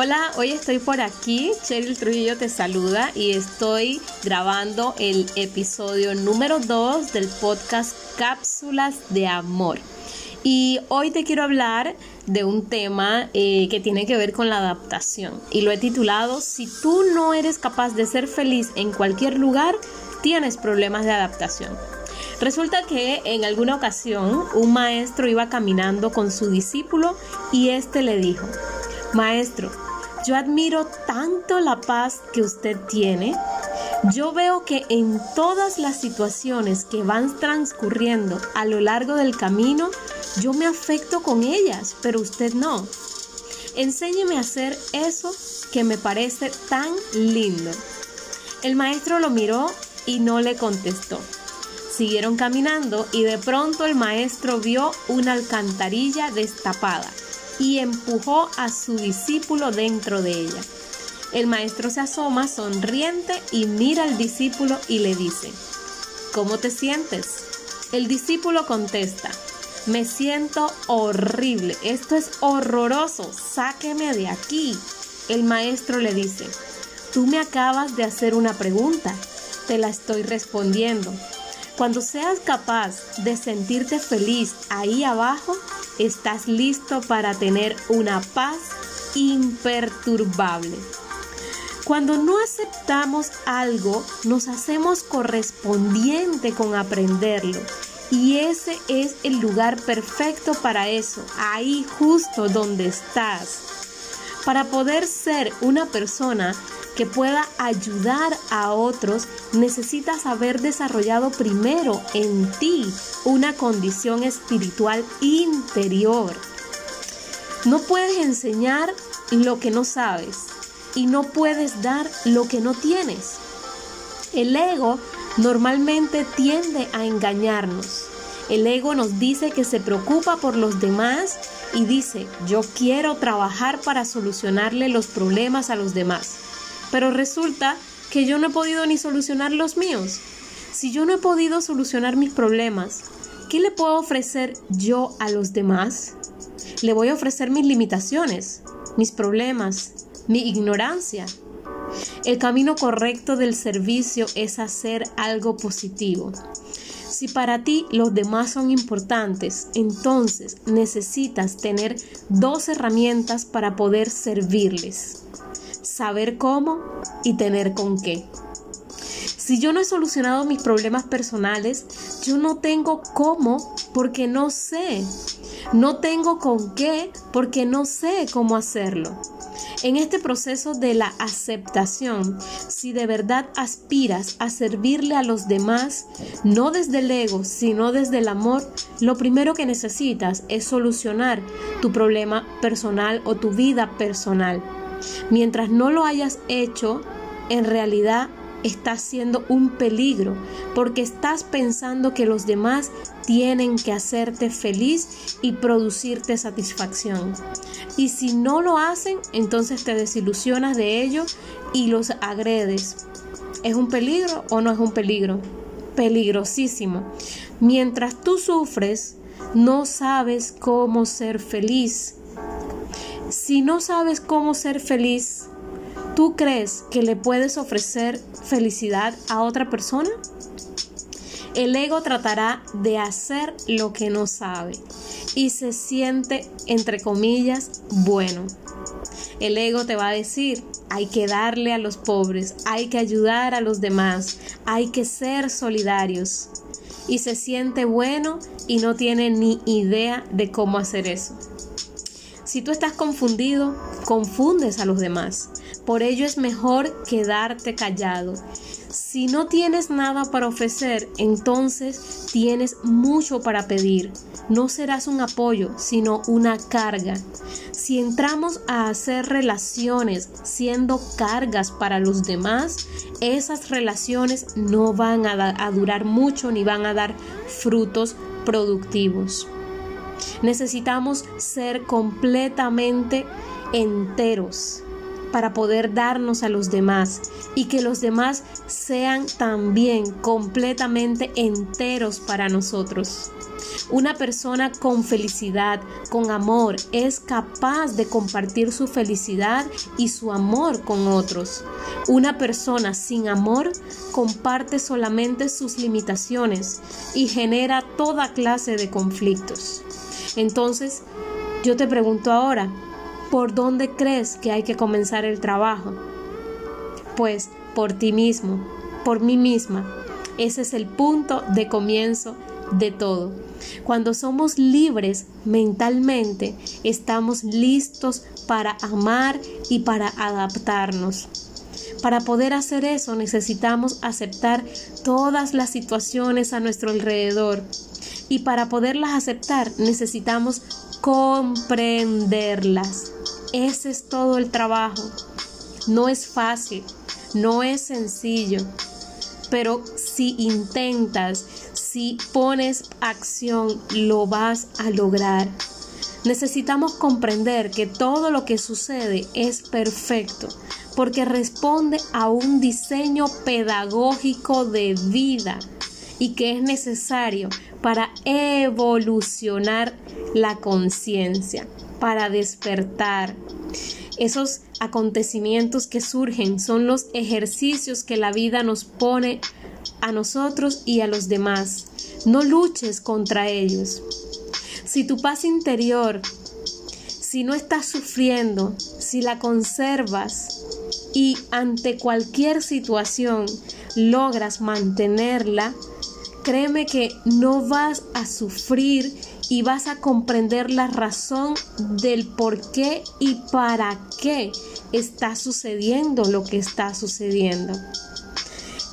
Hola, hoy estoy por aquí, Cheryl Trujillo te saluda y estoy grabando el episodio número 2 del podcast Cápsulas de Amor. Y hoy te quiero hablar de un tema eh, que tiene que ver con la adaptación y lo he titulado Si tú no eres capaz de ser feliz en cualquier lugar, tienes problemas de adaptación. Resulta que en alguna ocasión un maestro iba caminando con su discípulo y éste le dijo, Maestro, yo admiro tanto la paz que usted tiene. Yo veo que en todas las situaciones que van transcurriendo a lo largo del camino, yo me afecto con ellas, pero usted no. Enséñeme a hacer eso que me parece tan lindo. El maestro lo miró y no le contestó. Siguieron caminando y de pronto el maestro vio una alcantarilla destapada y empujó a su discípulo dentro de ella. El maestro se asoma sonriente y mira al discípulo y le dice, ¿cómo te sientes? El discípulo contesta, me siento horrible, esto es horroroso, sáqueme de aquí. El maestro le dice, tú me acabas de hacer una pregunta, te la estoy respondiendo. Cuando seas capaz de sentirte feliz ahí abajo, estás listo para tener una paz imperturbable. Cuando no aceptamos algo, nos hacemos correspondiente con aprenderlo. Y ese es el lugar perfecto para eso, ahí justo donde estás. Para poder ser una persona que pueda ayudar a otros, necesitas haber desarrollado primero en ti una condición espiritual interior. No puedes enseñar lo que no sabes y no puedes dar lo que no tienes. El ego normalmente tiende a engañarnos. El ego nos dice que se preocupa por los demás y dice, yo quiero trabajar para solucionarle los problemas a los demás pero resulta que yo no he podido ni solucionar los míos. Si yo no he podido solucionar mis problemas, ¿qué le puedo ofrecer yo a los demás? Le voy a ofrecer mis limitaciones, mis problemas, mi ignorancia. El camino correcto del servicio es hacer algo positivo. Si para ti los demás son importantes, entonces necesitas tener dos herramientas para poder servirles saber cómo y tener con qué. Si yo no he solucionado mis problemas personales, yo no tengo cómo porque no sé. No tengo con qué porque no sé cómo hacerlo. En este proceso de la aceptación, si de verdad aspiras a servirle a los demás, no desde el ego, sino desde el amor, lo primero que necesitas es solucionar tu problema personal o tu vida personal. Mientras no lo hayas hecho, en realidad estás siendo un peligro porque estás pensando que los demás tienen que hacerte feliz y producirte satisfacción. Y si no lo hacen, entonces te desilusionas de ellos y los agredes. ¿Es un peligro o no es un peligro? Peligrosísimo. Mientras tú sufres, no sabes cómo ser feliz si no sabes cómo ser feliz, ¿tú crees que le puedes ofrecer felicidad a otra persona? El ego tratará de hacer lo que no sabe y se siente, entre comillas, bueno. El ego te va a decir, hay que darle a los pobres, hay que ayudar a los demás, hay que ser solidarios. Y se siente bueno y no tiene ni idea de cómo hacer eso. Si tú estás confundido, confundes a los demás. Por ello es mejor quedarte callado. Si no tienes nada para ofrecer, entonces tienes mucho para pedir. No serás un apoyo, sino una carga. Si entramos a hacer relaciones siendo cargas para los demás, esas relaciones no van a, durar mucho ni van a dar frutos productivos. Necesitamos ser completamente enteros. para poder darnos a los demás y que los demás sean también completamente enteros para nosotros. Una persona con felicidad, con amor, es capaz de compartir su felicidad y su amor con otros. Una persona sin amor comparte solamente sus limitaciones y genera toda clase de conflictos. Entonces, yo te pregunto ahora, ¿por dónde crees que hay que comenzar el trabajo? Pues por ti mismo, por mí misma. Ese es el punto de comienzo de todo. Cuando somos libres mentalmente, estamos listos para amar y para adaptarnos. Para poder hacer eso necesitamos aceptar todas las situaciones a nuestro alrededor. Y para poderlas aceptar necesitamos comprenderlas. Ese es todo el trabajo. No es fácil, no es sencillo, pero si intentas, si pones acción, lo vas a lograr. Necesitamos comprender que todo lo que sucede es perfecto porque responde a un diseño pedagógico de vida y que es necesario para evolucionar la conciencia, para despertar. Esos acontecimientos que surgen son los ejercicios que la vida nos pone a nosotros y a los demás. No luches contra ellos. Si tu paz interior, si no estás sufriendo, si la conservas y ante cualquier situación logras mantenerla, créeme que no vas a sufrir y vas a comprender la razón del por qué y para qué está sucediendo lo que está sucediendo.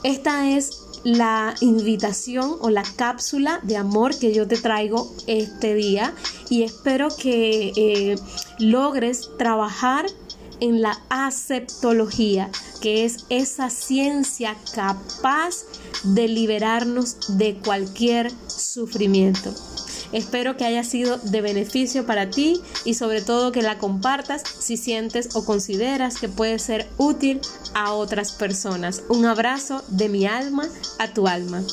Esta es la invitación o la cápsula de amor que yo te traigo este día y espero que eh, logres trabajar en la aceptología, que es esa ciencia capaz de liberarnos de cualquier sufrimiento. Espero que haya sido de beneficio para ti y sobre todo que la compartas si sientes o consideras que puede ser útil a otras personas. Un abrazo de mi alma a tu alma.